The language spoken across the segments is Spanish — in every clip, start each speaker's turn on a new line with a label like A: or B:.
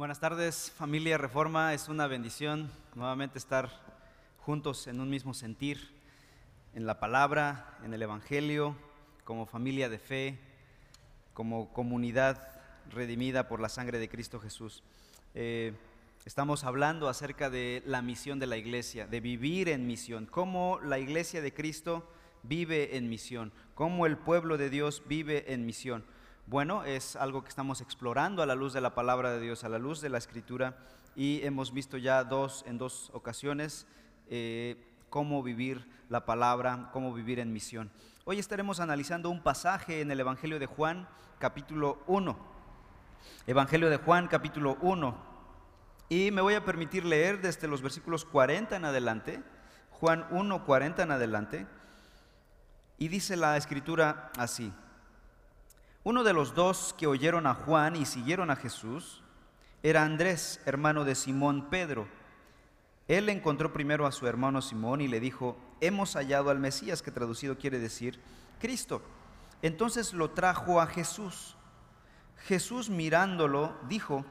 A: Buenas tardes, familia Reforma. Es una bendición nuevamente estar juntos en un mismo sentir, en la palabra, en el Evangelio, como familia de fe, como comunidad redimida por la sangre de Cristo Jesús. Eh, estamos hablando acerca de la misión de la iglesia, de vivir en misión, cómo la iglesia de Cristo vive en misión, cómo el pueblo de Dios vive en misión. Bueno, es algo que estamos explorando a la luz de la palabra de Dios, a la luz de la escritura, y hemos visto ya dos, en dos ocasiones eh, cómo vivir la palabra, cómo vivir en misión. Hoy estaremos analizando un pasaje en el Evangelio de Juan, capítulo 1. Evangelio de Juan, capítulo 1. Y me voy a permitir leer desde los versículos 40 en adelante, Juan 1, 40 en adelante, y dice la escritura así. Uno de los dos que oyeron a Juan y siguieron a Jesús era Andrés, hermano de Simón Pedro. Él encontró primero a su hermano Simón y le dijo, hemos hallado al Mesías, que traducido quiere decir Cristo. Entonces lo trajo a Jesús. Jesús mirándolo dijo,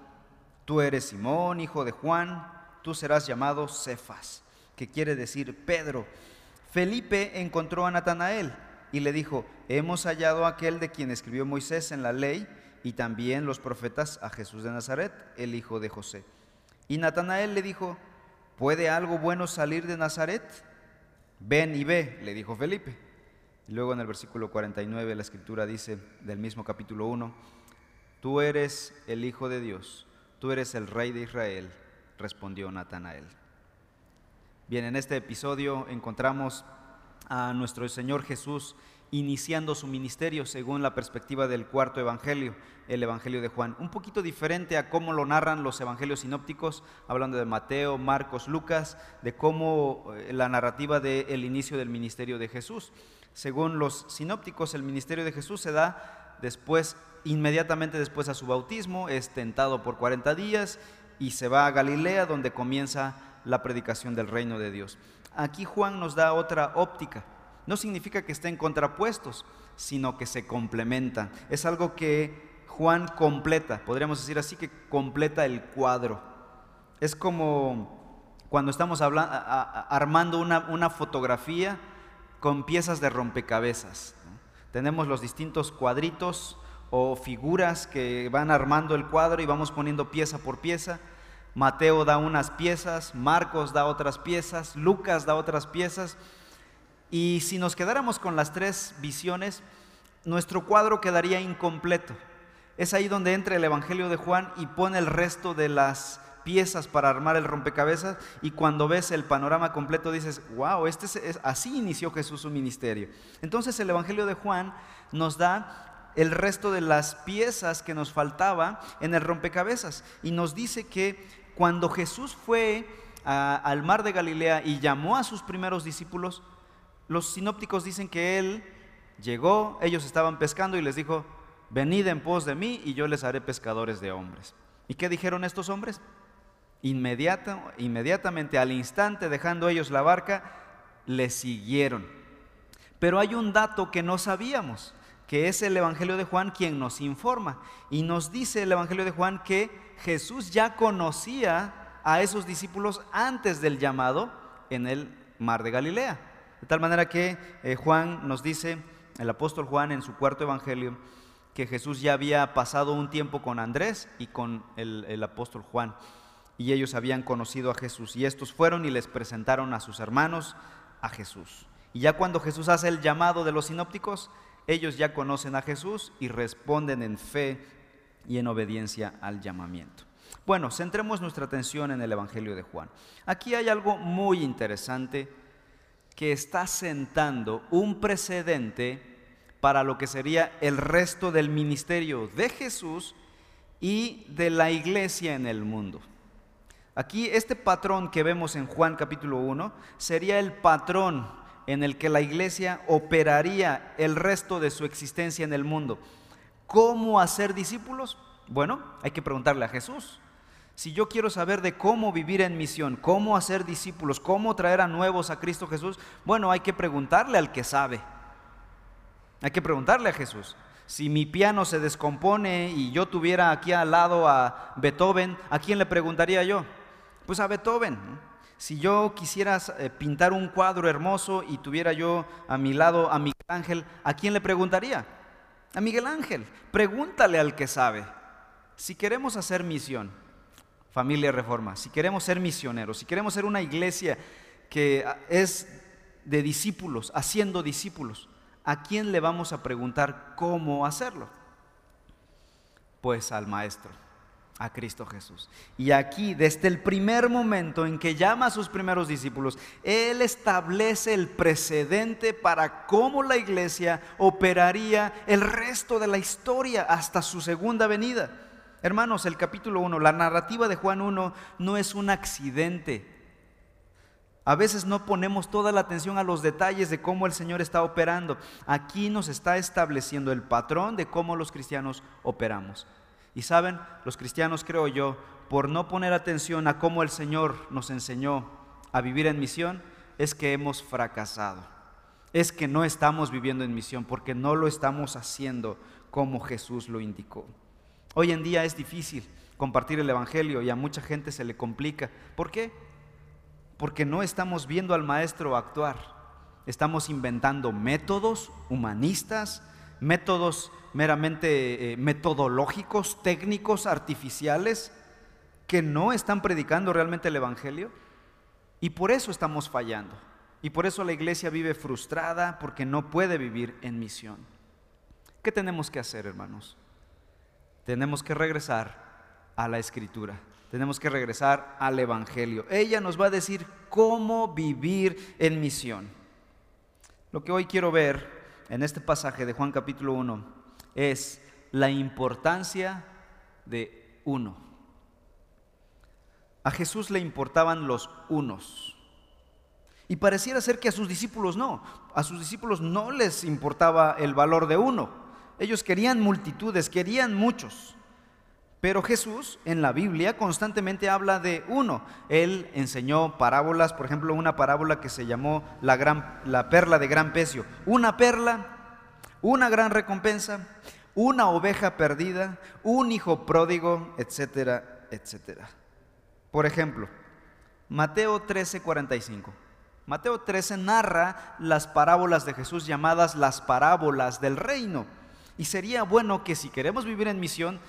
A: tú eres Simón, hijo de Juan, tú serás llamado Cefas, que quiere decir Pedro. Felipe encontró a Natanael y le dijo, hemos hallado a aquel de quien escribió Moisés en la ley y también los profetas a Jesús de Nazaret, el hijo de José. Y Natanael le dijo, ¿puede algo bueno salir de Nazaret? Ven y ve, le dijo Felipe. Y luego en el versículo 49 la escritura dice del mismo capítulo 1, tú eres el Hijo de Dios, tú eres el Rey de Israel, respondió Natanael. Bien, en este episodio encontramos a nuestro Señor Jesús iniciando su ministerio según la perspectiva del cuarto evangelio, el evangelio de Juan. Un poquito diferente a cómo lo narran los evangelios sinópticos, hablando de Mateo, Marcos, Lucas, de cómo eh, la narrativa del inicio del ministerio de Jesús. Según los sinópticos, el ministerio de Jesús se da después, inmediatamente después a su bautismo, es tentado por 40 días y se va a Galilea donde comienza la predicación del reino de Dios. Aquí Juan nos da otra óptica. No significa que estén contrapuestos, sino que se complementan. Es algo que Juan completa, podríamos decir así, que completa el cuadro. Es como cuando estamos armando una, fotografía con piezas de rompecabezas. Tenemos los distintos cuadritos o figuras que van armando el cuadro y vamos poniendo pieza por pieza Mateo da unas piezas, Marcos da otras piezas, Lucas da otras piezas. Y si nos quedáramos con las tres visiones, nuestro cuadro quedaría incompleto. Es ahí donde entra el Evangelio de Juan y pone el resto de las piezas para armar el rompecabezas y cuando ves el panorama completo dices, wow, este es, así inició Jesús su ministerio. Entonces el Evangelio de Juan nos da el resto de las piezas que nos faltaba en el rompecabezas y nos dice que cuando Jesús fue al mar de Galilea y llamó a sus primeros discípulos, los sinópticos dicen que él llegó, ellos estaban pescando y les dijo, venid en pos de mí y yo les haré pescadores de hombres. ¿Y qué dijeron estos hombres? inmediatamente, al instante, dejando ellos la barca, le siguieron. Pero hay un dato que no sabíamos, que es el Evangelio de Juan quien nos informa. Y nos dice el Evangelio de Juan que Jesús ya conocía a esos discípulos antes del llamado en el mar de Galilea. De tal manera que eh, Juan nos dice, el apóstol Juan en su cuarto evangelio, que Jesús ya había pasado un tiempo con Andrés y con el, el apóstol Juan. Y ellos habían conocido a Jesús. Y estos fueron y les presentaron a sus hermanos a Jesús. Y ya cuando Jesús hace el llamado de los sinópticos, ellos ya conocen a Jesús y responden en fe y en obediencia al llamamiento. Bueno, centremos nuestra atención en el Evangelio de Juan. Aquí hay algo muy interesante que está sentando un precedente para lo que sería el resto del ministerio de Jesús y de la iglesia en el mundo. Aquí este patrón que vemos en Juan capítulo 1 sería el patrón en el que la iglesia operaría el resto de su existencia en el mundo. ¿Cómo hacer discípulos? Bueno, hay que preguntarle a Jesús. Si yo quiero saber de cómo vivir en misión, cómo hacer discípulos, cómo traer a nuevos a Cristo Jesús, bueno, hay que preguntarle al que sabe. Hay que preguntarle a Jesús. Si mi piano se descompone y yo tuviera aquí al lado a Beethoven, ¿a quién le preguntaría yo? Pues a Beethoven. Si yo quisiera eh, pintar un cuadro hermoso y tuviera yo a mi lado a Miguel Ángel, ¿a quién le preguntaría? A Miguel Ángel. Pregúntale al que sabe. Si queremos hacer misión, familia reforma, si queremos ser misioneros, si queremos ser una iglesia que ah, es de discípulos, haciendo discípulos, ¿a quién le vamos a preguntar cómo hacerlo? Pues al Maestro, a Cristo Jesús. Y aquí, desde el primer momento en que llama a sus primeros discípulos, Él establece el precedente para cómo la iglesia operaría el resto de la historia hasta su segunda venida. Hermanos, el capítulo 1, la narrativa de Juan 1 no es un accidente, a veces no ponemos toda la atención a los detalles de cómo el Señor está operando. Aquí nos está estableciendo el patrón de cómo los cristianos operamos. Y saben, los cristianos, creo yo, por no poner atención a cómo el Señor nos enseñó a vivir en misión, es que hemos fracasado. Es que no estamos viviendo en misión porque no lo estamos haciendo como Jesús lo indicó. Hoy en día es difícil compartir el Evangelio y a mucha gente se le complica. ¿Por qué? porque no estamos viendo al maestro actuar. Estamos inventando métodos humanistas, métodos meramente eh, metodológicos, técnicos, artificiales, que no están predicando realmente el Evangelio. Y por eso estamos fallando. Y por eso la iglesia vive frustrada porque no puede vivir en misión. ¿Qué tenemos que hacer, hermanos? Tenemos que regresar a la escritura tenemos que regresar al Evangelio. Ella nos va a decir cómo vivir en misión. Lo que hoy quiero ver en este pasaje de Juan capítulo 1 es la importancia de uno. A Jesús le importaban los unos. Y pareciera ser que a sus discípulos no. A sus discípulos no les importaba el valor de uno. Ellos querían multitudes, querían muchos. Pero Jesús en la Biblia constantemente habla de uno. Él enseñó parábolas, por ejemplo, una parábola que se llamó la, gran, la perla de gran pecio. Una perla, una gran recompensa, una oveja perdida, un hijo pródigo, etcétera, etcétera. Por ejemplo, Mateo 13, 45. Mateo 13 narra las parábolas de Jesús llamadas las parábolas del reino. Y sería bueno que si queremos vivir en misión,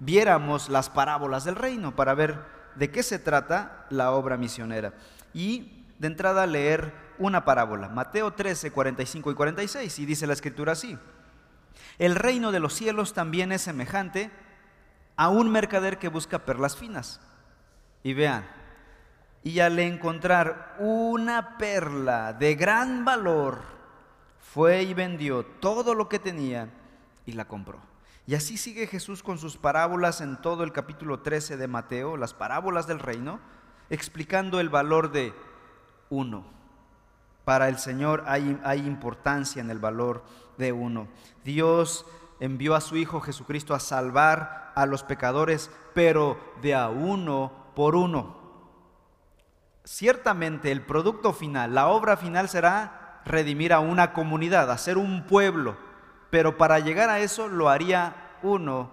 A: viéramos las parábolas del reino para ver de qué se trata la obra misionera. Y de entrada leer una parábola, Mateo 13, 45 y 46, y dice la escritura así. El reino de los cielos también es semejante a un mercader que busca perlas finas. Y vean, y al encontrar una perla de gran valor, fue y vendió todo lo que tenía y la compró. Y así sigue Jesús con sus parábolas en todo el capítulo 13 de Mateo, las parábolas del reino, explicando el valor de uno. Para el Señor hay, importancia en el valor de uno. Dios envió a su Hijo Jesucristo a salvar a los pecadores, pero de a uno por uno. Ciertamente el producto final, la obra final será redimir a una comunidad, hacer un pueblo pero para llegar a eso lo haría uno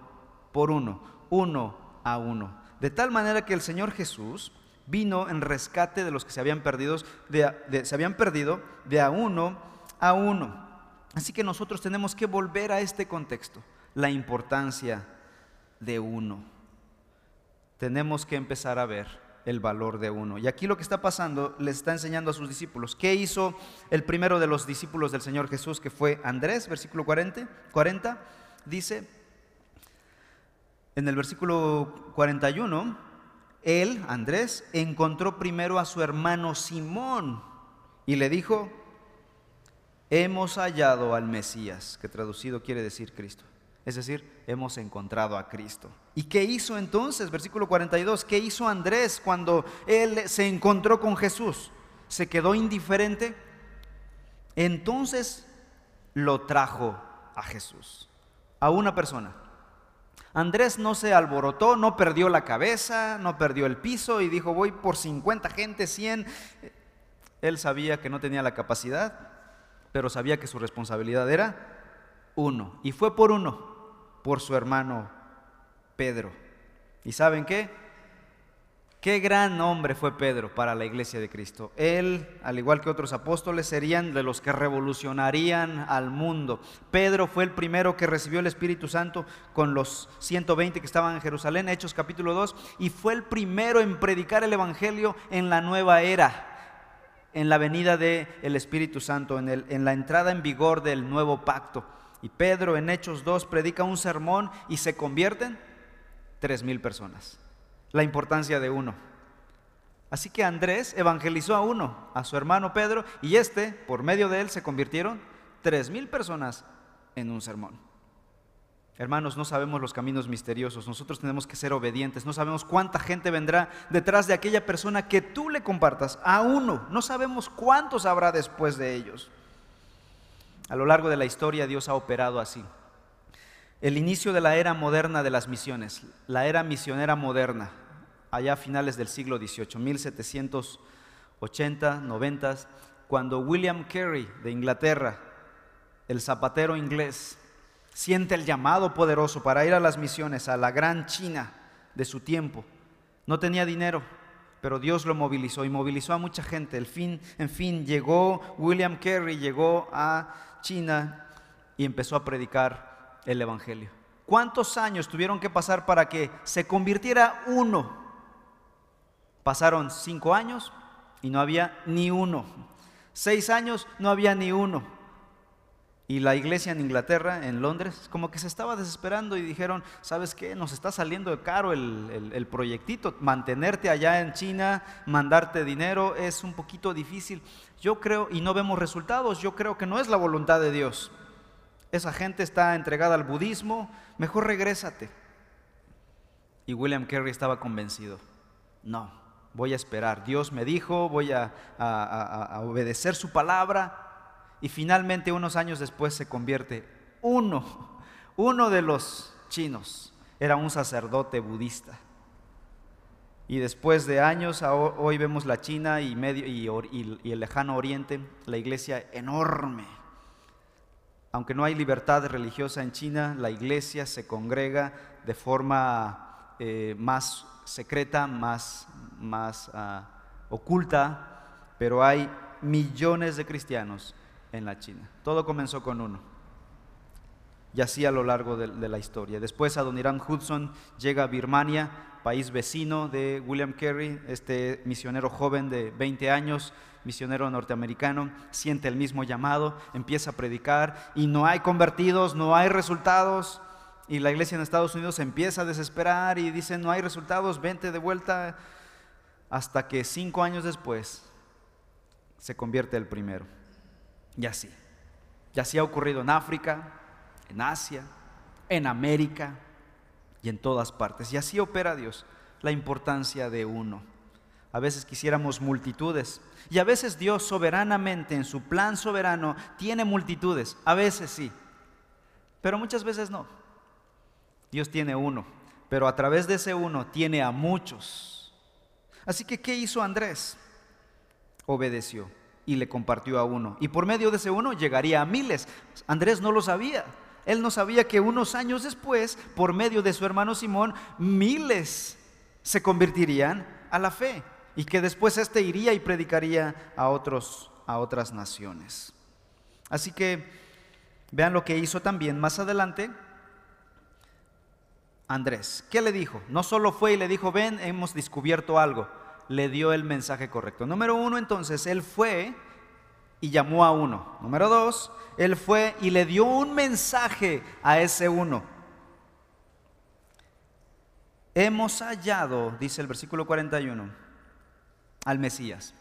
A: por uno, uno a uno. De tal manera que el Señor Jesús vino en rescate de los que se habían, perdido, de, se habían perdido de a uno a uno. Así que nosotros tenemos que volver a este contexto, la importancia de uno. Tenemos que empezar a ver el valor de uno. Y aquí lo que está pasando, le está enseñando a sus discípulos. ¿Qué hizo el primero de los discípulos del Señor Jesús, que fue Andrés, versículo 40? 40 dice, en el versículo 41, él, Andrés, encontró primero a su hermano Simón y le dijo, hemos hallado al Mesías, que traducido quiere decir Cristo. Es decir, hemos encontrado a Cristo. ¿Y qué hizo entonces? Versículo 42. ¿Qué hizo Andrés cuando él se encontró con Jesús? ¿Se quedó indiferente? Entonces lo trajo a Jesús, a una persona. Andrés no se alborotó, no perdió la cabeza, no perdió el piso y dijo, voy por 50 gente, 100. Él sabía que no tenía la capacidad, pero sabía que su responsabilidad era uno. Y fue por uno, por su hermano Pedro. ¿Y saben qué? Qué gran hombre fue Pedro para la iglesia de Cristo. Él, al igual que otros apóstoles, serían de los que revolucionarían al mundo. Pedro fue el primero que recibió el Espíritu Santo con los 120 que estaban en Jerusalén, Hechos capítulo 2, y fue el primero en predicar el Evangelio en la nueva era, en la venida del el Espíritu Santo, en, el, en la entrada en vigor del nuevo pacto. Y Pedro en Hechos 2 predica un sermón y se convierten tres mil personas la importancia de uno. Así que Andrés evangelizó a uno, a su hermano Pedro, y este, por medio de él, se convirtieron tres mil personas en un sermón. Hermanos, no sabemos los caminos misteriosos, nosotros tenemos que ser obedientes, no sabemos cuánta gente vendrá detrás de aquella persona que tú le compartas, a uno, no sabemos cuántos habrá después de ellos. A lo largo de la historia Dios ha operado así el inicio de la era moderna de las misiones, la era misionera moderna, allá a finales del siglo XVIII, 1780, 90, cuando William Carey de Inglaterra, el zapatero inglés, siente el llamado poderoso para ir a las misiones a la gran China de su tiempo. No tenía dinero, pero Dios lo movilizó y movilizó a mucha gente. En fin, llegó William Carey, llegó a China y empezó a predicar el Evangelio. ¿Cuántos años tuvieron que pasar para que se convirtiera uno? Pasaron cinco años y no había ni uno. Seis años no había ni uno. Y la iglesia en Inglaterra, en Londres, como que se estaba desesperando y dijeron, ¿sabes qué? Nos está saliendo caro el, el proyectito. Mantenerte allá en China, mandarte dinero, es un poquito difícil. Yo creo, y no vemos resultados, yo creo que no es la voluntad de Dios esa gente está entregada al budismo, mejor regrésate. Y William Carey estaba convencido, no, voy a esperar, Dios me dijo, voy a, obedecer su palabra. Y finalmente unos años después se convierte uno, uno de los chinos, era un sacerdote budista. Y después de años, hoy vemos la China y, medio, y el lejano oriente, la iglesia enorme, aunque no hay libertad religiosa en China, la iglesia se congrega de forma eh, más secreta, más, más ah, oculta, pero hay millones de cristianos en la China. Todo comenzó con uno. Y así a lo largo de, la historia. Después Adoniram Hudson llega a Birmania, país vecino de William Carey, este misionero joven de 20 años, misionero norteamericano, siente el mismo llamado, empieza a predicar y no hay convertidos, no hay resultados. Y la iglesia en Estados Unidos empieza a desesperar y dice, no hay resultados, vente de vuelta. Hasta que cinco años después se convierte el primero. Y así. Y así ha ocurrido en África, en Asia, en América, y en todas partes. Y así opera Dios, la importancia de uno. A veces quisiéramos multitudes. Y a veces Dios soberanamente, en su plan soberano, tiene multitudes. A veces sí. Pero muchas veces no. Dios tiene uno. Pero a través de ese uno tiene a muchos. Así que, ¿qué hizo Andrés? Obedeció y le compartió a uno. Y por medio de ese uno llegaría a miles. Andrés no lo sabía. Él no sabía que unos años después, por medio de su hermano Simón, miles se convertirían a la fe y que después éste iría y predicaría a, otros, a otras naciones. Así que vean lo que hizo también más adelante Andrés. ¿Qué le dijo? No solo fue y le dijo, ven, hemos descubierto algo. Le dio el mensaje correcto. Número uno, entonces, él fue y llamó a uno. Número dos, él fue y le dio un mensaje a ese uno. Hemos hallado, dice el versículo 41, al Mesías.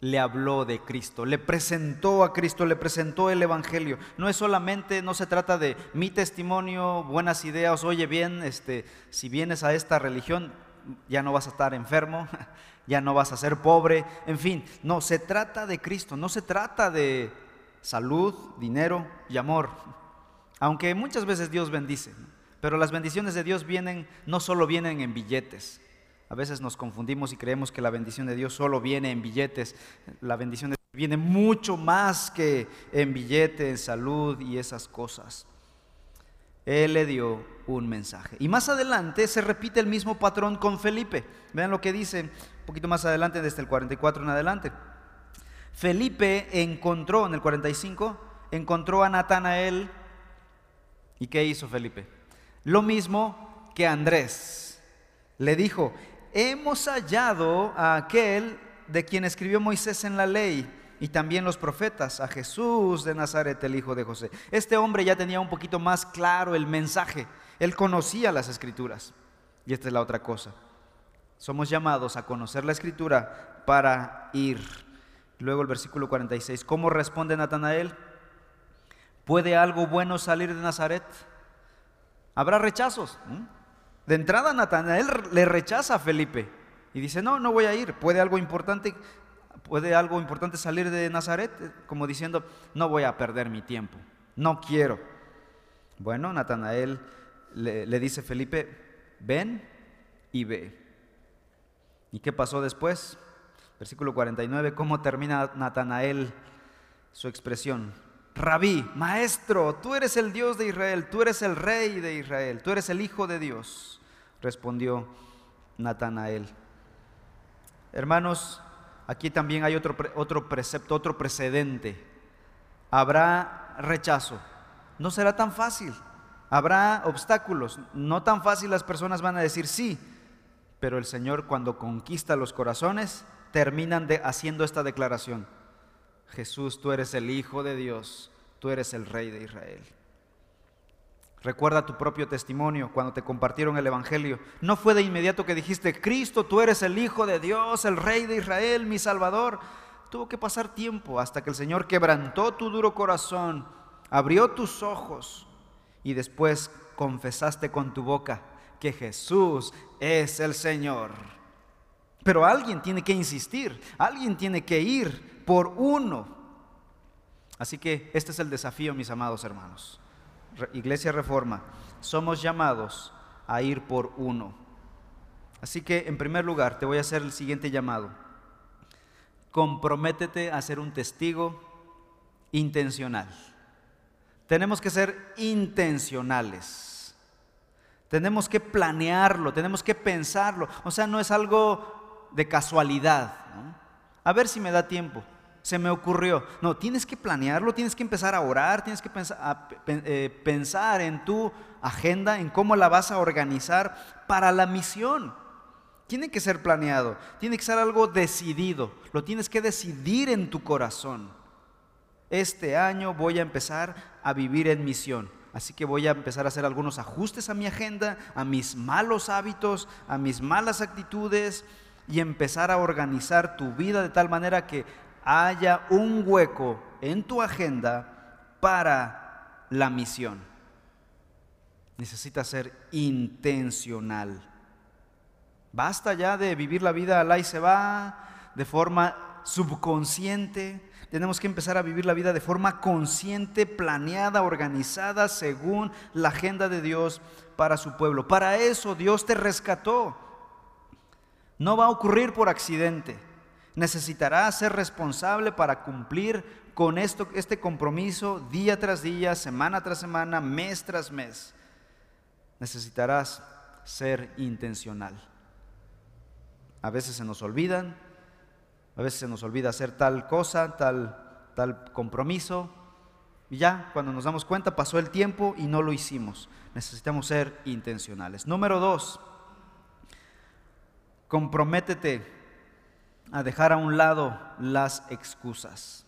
A: Le habló de Cristo, le presentó a Cristo, le presentó el Evangelio. No es solamente, no se trata de mi testimonio, buenas ideas, oye bien, este, si vienes a esta religión, ya no vas a estar enfermo, ya no vas a ser pobre, en fin, no, se trata de Cristo, no se trata de salud, dinero y amor. Aunque muchas veces Dios bendice, pero las bendiciones de Dios vienen, no solo vienen en billetes. A veces nos confundimos y creemos que la bendición de Dios solo viene en billetes. La bendición de Dios Viene mucho más que en billete, en salud y esas cosas. Él le dio un mensaje. Y más adelante se repite el mismo patrón con Felipe. Vean lo que dice un poquito más adelante, desde el 44 en adelante. Felipe encontró, en el 45, encontró a Natanael. ¿Y qué hizo Felipe? Lo mismo que Andrés. Le dijo, hemos hallado a aquel de quien escribió Moisés en la ley y también los profetas, a Jesús de Nazaret, el hijo de José. Este hombre ya tenía un poquito más claro el mensaje, él conocía las escrituras. Y esta es la otra cosa. Somos llamados a conocer la escritura para ir. Luego el versículo 46, ¿cómo responde Natanael? ¿Puede algo bueno salir de Nazaret? Habrá rechazos. De entrada Natanael le rechaza a Felipe y dice, no, no voy a ir. ¿Puede algo importante puede algo importante salir de Nazaret, como diciendo, no voy a perder mi tiempo, no quiero. Bueno, Natanael le, le dice Felipe, ven y ve. ¿Y qué pasó después? Versículo 49, ¿cómo termina Natanael su expresión? Rabí, maestro, tú eres el Dios de Israel, tú eres el rey de Israel, tú eres el Hijo de Dios, respondió Natanael. Hermanos, aquí también hay otro, otro precepto, otro precedente. Habrá rechazo. No será tan fácil. Habrá obstáculos. No tan fácil las personas van a decir sí. Pero el Señor cuando conquista los corazones, terminan de, haciendo esta declaración. Jesús, tú eres el Hijo de Dios, tú eres el Rey de Israel. Recuerda tu propio testimonio cuando te compartieron el Evangelio. No fue de inmediato que dijiste, Cristo, tú eres el Hijo de Dios, el Rey de Israel, mi Salvador. Tuvo que pasar tiempo hasta que el Señor quebrantó tu duro corazón, abrió tus ojos y después confesaste con tu boca que Jesús es el Señor. Pero alguien tiene que insistir, alguien tiene que ir por uno. Así que este es el desafío, mis amados hermanos. Iglesia Reforma, somos llamados a ir por uno. Así que, en primer lugar, te voy a hacer el siguiente llamado. Comprométete a ser un testigo intencional. Tenemos que ser intencionales. Tenemos que planearlo, tenemos que pensarlo. O sea, no es algo de casualidad. A ver si me da tiempo se me ocurrió. No, tienes que planearlo, tienes que empezar a orar, tienes que pensar, eh, pensar en tu agenda, en cómo la vas a organizar para la misión. Tiene que ser planeado, tiene que ser algo decidido, lo tienes que decidir en tu corazón. Este año voy a empezar a vivir en misión. Así que voy a empezar a hacer algunos ajustes a mi agenda, a mis malos hábitos, a mis malas actitudes y empezar a organizar tu vida de tal manera que haya un hueco en tu agenda para la misión. Necesita ser intencional. Basta ya de vivir la vida al y se va, de forma subconsciente. Tenemos que empezar a vivir la vida de forma consciente, planeada, organizada, según la agenda de Dios para su pueblo. Para eso Dios te rescató. No va a ocurrir por accidente necesitará ser responsable para cumplir con esto, este compromiso día tras día, semana tras semana, mes tras mes. Necesitarás ser intencional. A veces se nos olvidan, a veces se nos olvida hacer tal cosa, tal, tal compromiso, y ya cuando nos damos cuenta pasó el tiempo y no lo hicimos. Necesitamos ser intencionales. Número dos, comprométete a dejar a un lado las excusas.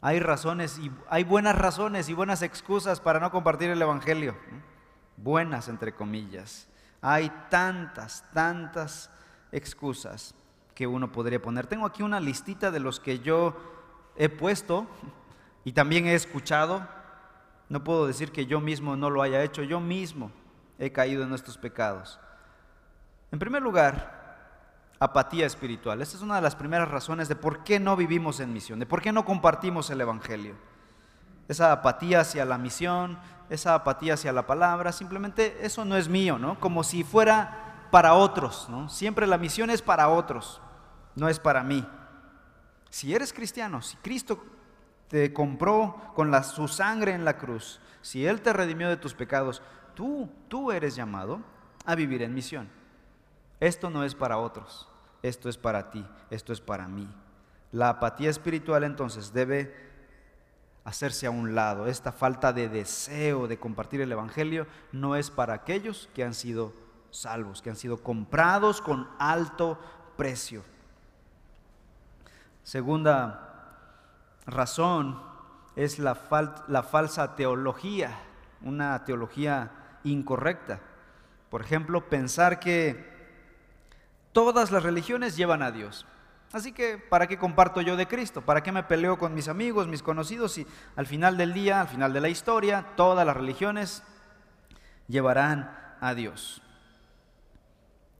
A: Hay razones y hay buenas razones y buenas excusas para no compartir el evangelio. Buenas entre comillas. Hay tantas, tantas excusas que uno podría poner. Tengo aquí una listita de los que yo he puesto y también he escuchado. No puedo decir que yo mismo no lo haya hecho, yo mismo he caído en estos pecados. En primer lugar, apatía espiritual. Esta es una de las primeras razones de por qué no vivimos en misión, de por qué no compartimos el Evangelio. Esa apatía hacia la misión, esa apatía hacia la palabra, simplemente eso no es mío, ¿no? Como si fuera para otros, ¿no? Siempre la misión es para otros, no es para mí. Si eres cristiano, si Cristo te compró con su sangre en la cruz, si Él te redimió de tus pecados, tú, tú eres llamado a vivir en misión. Esto no es para otros, esto es para ti, esto es para mí. La apatía espiritual entonces debe hacerse a un lado. Esta falta de deseo de compartir el Evangelio no es para aquellos que han sido salvos, que han sido comprados con alto precio. Segunda razón es la, la falsa teología, una teología incorrecta. Por ejemplo, pensar que todas las religiones llevan a Dios. Así que, ¿para qué comparto yo de Cristo? ¿Para qué me peleo con mis amigos, mis conocidos? Y al final del día, al final de la historia, todas las religiones llevarán a Dios.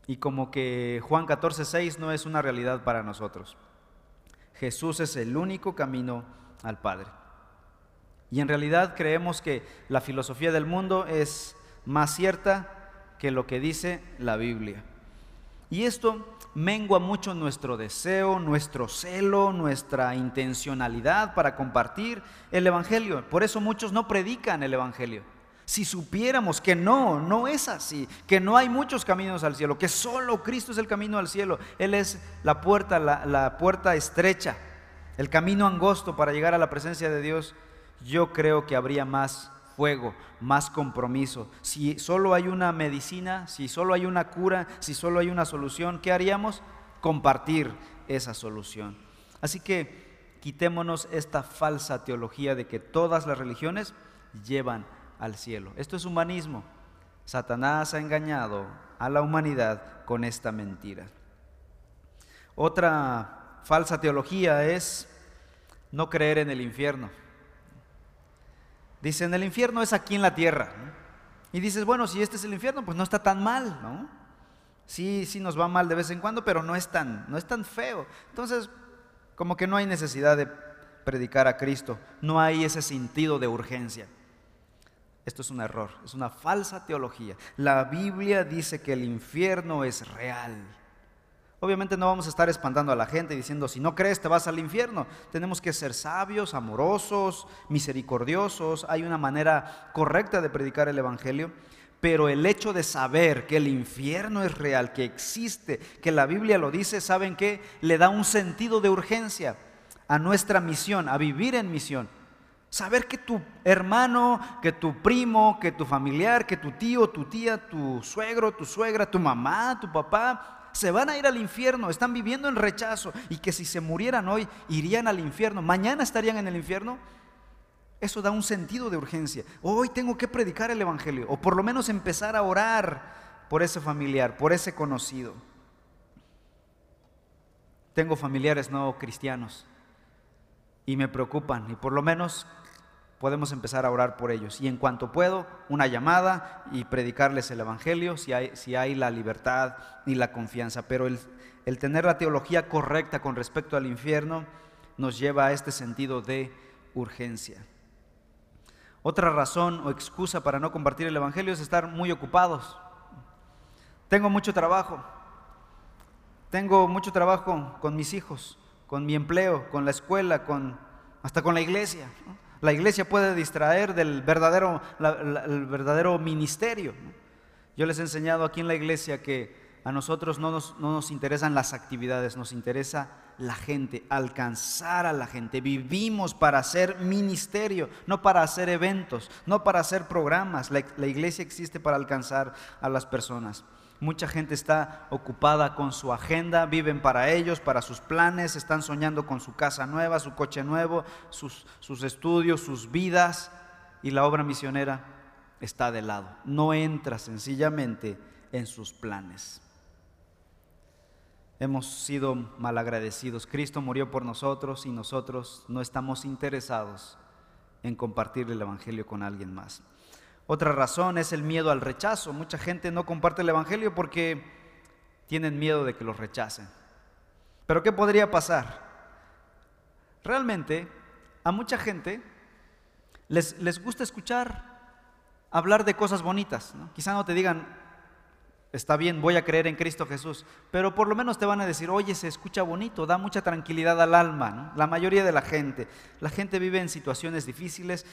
A: Y como que Juan 14, 6 no es una realidad para nosotros. Jesús es el único camino al Padre. Y en realidad creemos que la filosofía del mundo es más cierta que lo que dice la Biblia. Y esto mengua mucho nuestro deseo, nuestro celo, nuestra intencionalidad para compartir el Evangelio. Por eso muchos no predican el Evangelio. Si supiéramos que no, no es así, que no hay muchos caminos al cielo, que solo Cristo es el camino al cielo, Él es la puerta, la, puerta estrecha, el camino angosto para llegar a la presencia de Dios, yo creo que habría más fuego, más compromiso. Si solo hay una medicina, si solo hay una cura, si solo hay una solución, ¿qué haríamos? Compartir esa solución. Así que quitémonos esta falsa teología de que todas las religiones llevan al cielo. Esto es humanismo. Satanás ha engañado a la humanidad con esta mentira. Otra falsa teología es no creer en el infierno. Dicen, el infierno es aquí en la tierra. Y dices, bueno, si este es el infierno, pues no está tan mal, ¿no? Sí, sí nos va mal de vez en cuando, pero no es tan, no es tan feo. Entonces, como que no hay necesidad de predicar a Cristo, no hay ese sentido de urgencia. Esto es un error, es una falsa teología. La Biblia dice que el infierno es real. Obviamente no vamos a estar espantando a la gente diciendo, si no crees te vas al infierno. Tenemos que ser sabios, amorosos, misericordiosos. Hay una manera correcta de predicar el Evangelio. Pero el hecho de saber que el infierno es real, que existe, que la Biblia lo dice, ¿saben qué? Le da un sentido de urgencia a nuestra misión, a vivir en misión. Saber que tu hermano, que tu primo, que tu familiar, que tu tío, tu tía, tu suegro, tu suegra, tu mamá, tu papá, se van a ir al infierno, están viviendo en rechazo y que si se murieran hoy irían al infierno, mañana estarían en el infierno. Eso da un sentido de urgencia. Hoy tengo que predicar el Evangelio o por lo menos empezar a orar por ese familiar, por ese conocido. Tengo familiares no cristianos y me preocupan y por lo menos podemos empezar a orar por ellos. Y en cuanto puedo, una llamada y predicarles el Evangelio si hay, si hay la libertad y la confianza. Pero el, el tener la teología correcta con respecto al infierno nos lleva a este sentido de urgencia. Otra razón o excusa para no compartir el Evangelio es estar muy ocupados. Tengo mucho trabajo. Tengo mucho trabajo con mis hijos, con mi empleo, con la escuela, con, hasta con la iglesia. La iglesia puede distraer del verdadero, el verdadero ministerio. Yo les he enseñado aquí en la iglesia que a nosotros no nos, no nos interesan las actividades, nos interesa la gente, alcanzar a la gente. Vivimos para hacer ministerio, no para hacer eventos, no para hacer programas. la iglesia existe para alcanzar a las personas. Mucha gente está ocupada con su agenda, viven para ellos, para sus planes, están soñando con su casa nueva, su coche nuevo, sus, sus estudios, sus vidas, y la obra misionera está de lado. No entra sencillamente en sus planes. Hemos sido malagradecidos. Cristo murió por nosotros y nosotros no estamos interesados en compartir el Evangelio con alguien más. Otra razón es el miedo al rechazo. Mucha gente no comparte el Evangelio porque tienen miedo de que los rechacen. Pero ¿qué podría pasar? Realmente a mucha gente les, gusta escuchar hablar de cosas bonitas. Quizá no te digan, está bien, voy a creer en Cristo Jesús, pero por lo menos te van a decir, oye, se escucha bonito, da mucha tranquilidad al alma. La mayoría de la gente, la gente vive en situaciones difíciles.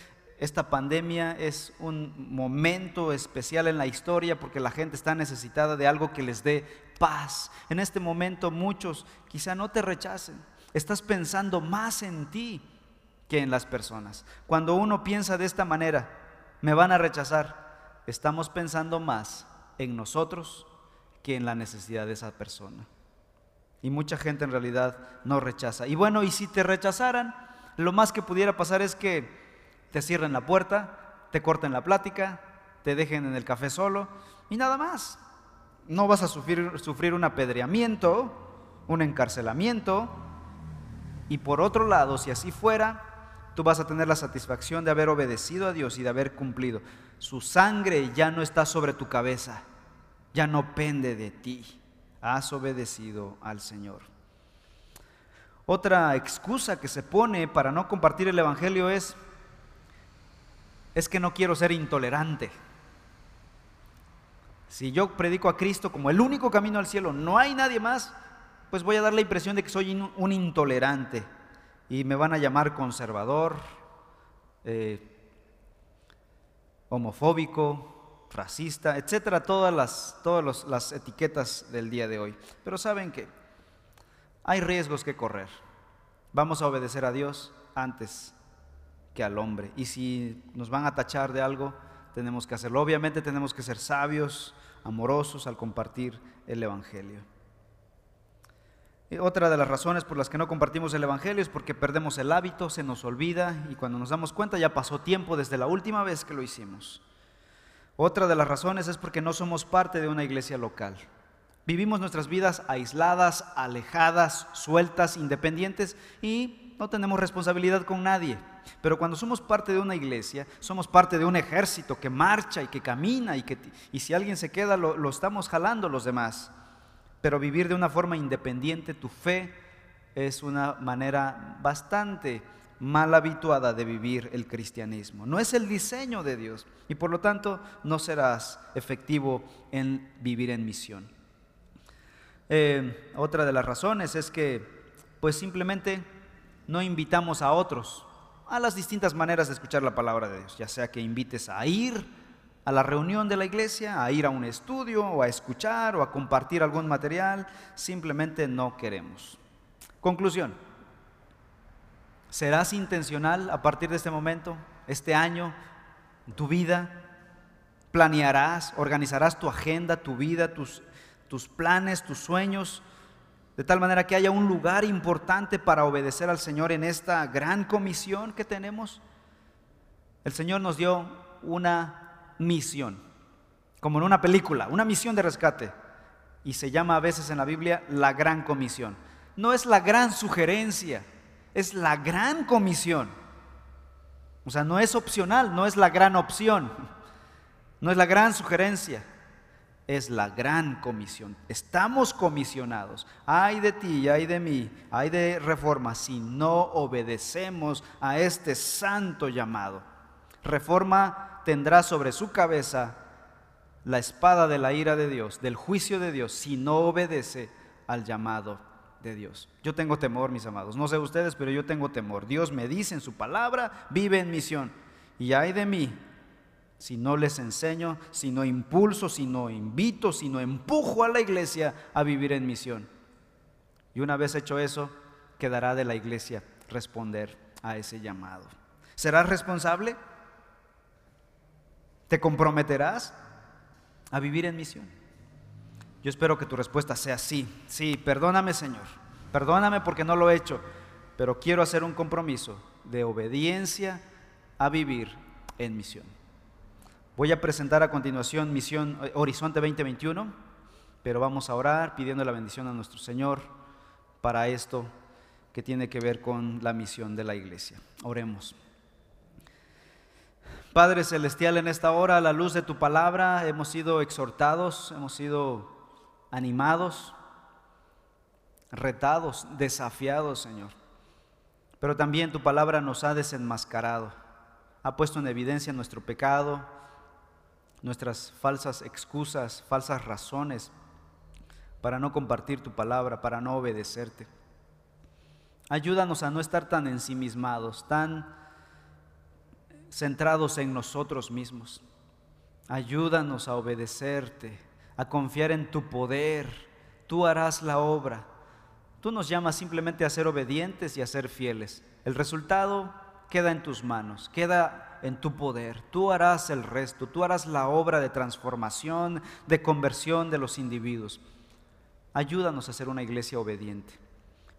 A: Esta pandemia es un momento especial en la historia porque la gente está necesitada de algo que les dé paz. En este momento muchos quizá no te rechacen. Estás pensando más en ti que en las personas. Cuando uno piensa de esta manera, me van a rechazar, estamos pensando más en nosotros que en la necesidad de esa persona. Y mucha gente en realidad no rechaza. Y bueno, y si te rechazaran, lo más que pudiera pasar es que te cierren la puerta, te corten la plática, te dejen en el café solo y nada más. No vas a sufrir, sufrir un apedreamiento, un encarcelamiento. Y por otro lado, si así fuera, tú vas a tener la satisfacción de haber obedecido a Dios y de haber cumplido. Su sangre ya no está sobre tu cabeza ya no pende de ti. Has obedecido al Señor. Otra excusa que se pone para no compartir el Evangelio es, es que no quiero ser intolerante. Si yo predico a Cristo como el único camino al cielo, no hay nadie más, pues voy a dar la impresión de que soy un intolerante y me van a llamar conservador, eh, homofóbico, racista, etcétera, todas las, todas las etiquetas del día de hoy. Pero saben que hay riesgos que correr. Vamos a obedecer a Dios antes al hombre. Y si nos van a tachar de algo, tenemos que hacerlo. Obviamente tenemos que ser sabios, amorosos al compartir el Evangelio. otra de las razones por las que no compartimos el Evangelio es porque perdemos el hábito, se nos olvida y cuando nos damos cuenta ya pasó tiempo desde la última vez que lo hicimos. Otra de las razones es porque no somos parte de una iglesia local. Vivimos nuestras vidas aisladas, alejadas, sueltas, independientes y no tenemos responsabilidad con nadie. Pero cuando somos parte de una iglesia, somos parte de un ejército que marcha y que camina y que y si alguien se queda lo, lo estamos jalando los demás. Pero vivir de una forma independiente, tu fe es una manera bastante mal habituada de vivir el cristianismo. No es el diseño de Dios y por lo tanto no serás efectivo en vivir en misión. Eh, otra de las razones es que pues simplemente no invitamos a otros a las distintas maneras de escuchar la palabra de Dios, ya sea que invites a ir a la reunión de la iglesia, a ir a un estudio o a escuchar o a compartir algún material, simplemente no queremos. Conclusión, ¿Serás intencional a partir de este momento, este año, tu vida? ¿Planearás, organizarás tu agenda, tu vida, tus, tus planes, tus sueños, de tal manera que haya un lugar importante para obedecer al Señor en esta gran comisión que tenemos? El Señor nos dio una misión, como en una película, una misión de rescate, y se llama a veces en la Biblia la gran comisión. No es la gran sugerencia, es la gran comisión. O sea, no es opcional, no es la gran opción, no es la gran sugerencia, es la gran comisión. Estamos comisionados. Ay de ti, ay de mí, ay de reforma si no obedecemos a este santo llamado. Reforma tendrá sobre su cabeza la espada de la ira de Dios, del juicio de Dios, si no obedece al llamado de Dios. Yo tengo temor, mis amados. No sé ustedes, pero yo tengo temor. Dios me dice en su palabra, vive en misión. Y hay de mí si no les enseño, si no impulso, si no invito, si no empujo a la iglesia a vivir en misión. Y una vez hecho eso, quedará de la iglesia responder a ese llamado. ¿Serás responsable? ¿Te comprometerás a vivir en misión? Yo espero que tu respuesta sea sí, sí, perdóname Señor, perdóname porque no lo he hecho, pero quiero hacer un compromiso de obediencia a vivir en misión. Voy a presentar a continuación Misión Horizonte 2021, pero vamos a orar pidiendo la bendición a nuestro Señor para esto que tiene que ver con la misión de la iglesia. Oremos. Padre Celestial, en esta hora, a la luz de tu palabra, hemos sido exhortados, hemos sido animados, retados, desafiados, Señor. Pero también tu palabra nos ha desenmascarado, ha puesto en evidencia nuestro pecado, nuestras falsas excusas, falsas razones para no compartir tu palabra, para no obedecerte. Ayúdanos a no estar tan ensimismados, tan centrados en nosotros mismos. Ayúdanos a obedecerte, a confiar en tu poder. Tú harás la obra. Tú nos llamas simplemente a ser obedientes y a ser fieles. El resultado queda en tus manos, queda en tu poder. Tú harás el resto, tú harás la obra de transformación, de conversión de los individuos. Ayúdanos a ser una iglesia obediente.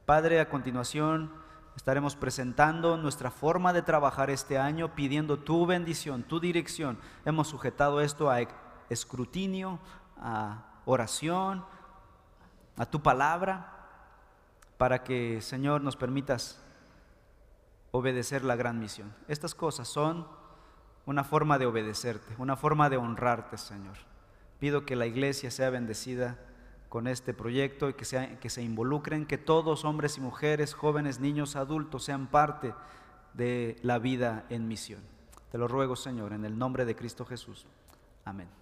A: Padre, a continuación estaremos presentando nuestra forma de trabajar este año, pidiendo tu bendición, tu dirección. Hemos sujetado esto a escrutinio, a oración, a tu palabra, para que, Señor, nos permitas obedecer la gran misión. Estas cosas son una forma de obedecerte, una forma de honrarte, Señor. Pido que la iglesia sea bendecida con este proyecto y que, que se involucren, que todos, hombres y mujeres, jóvenes, niños, adultos, sean parte de la vida en misión. Te lo ruego, Señor, en el nombre de Cristo Jesús. Amén.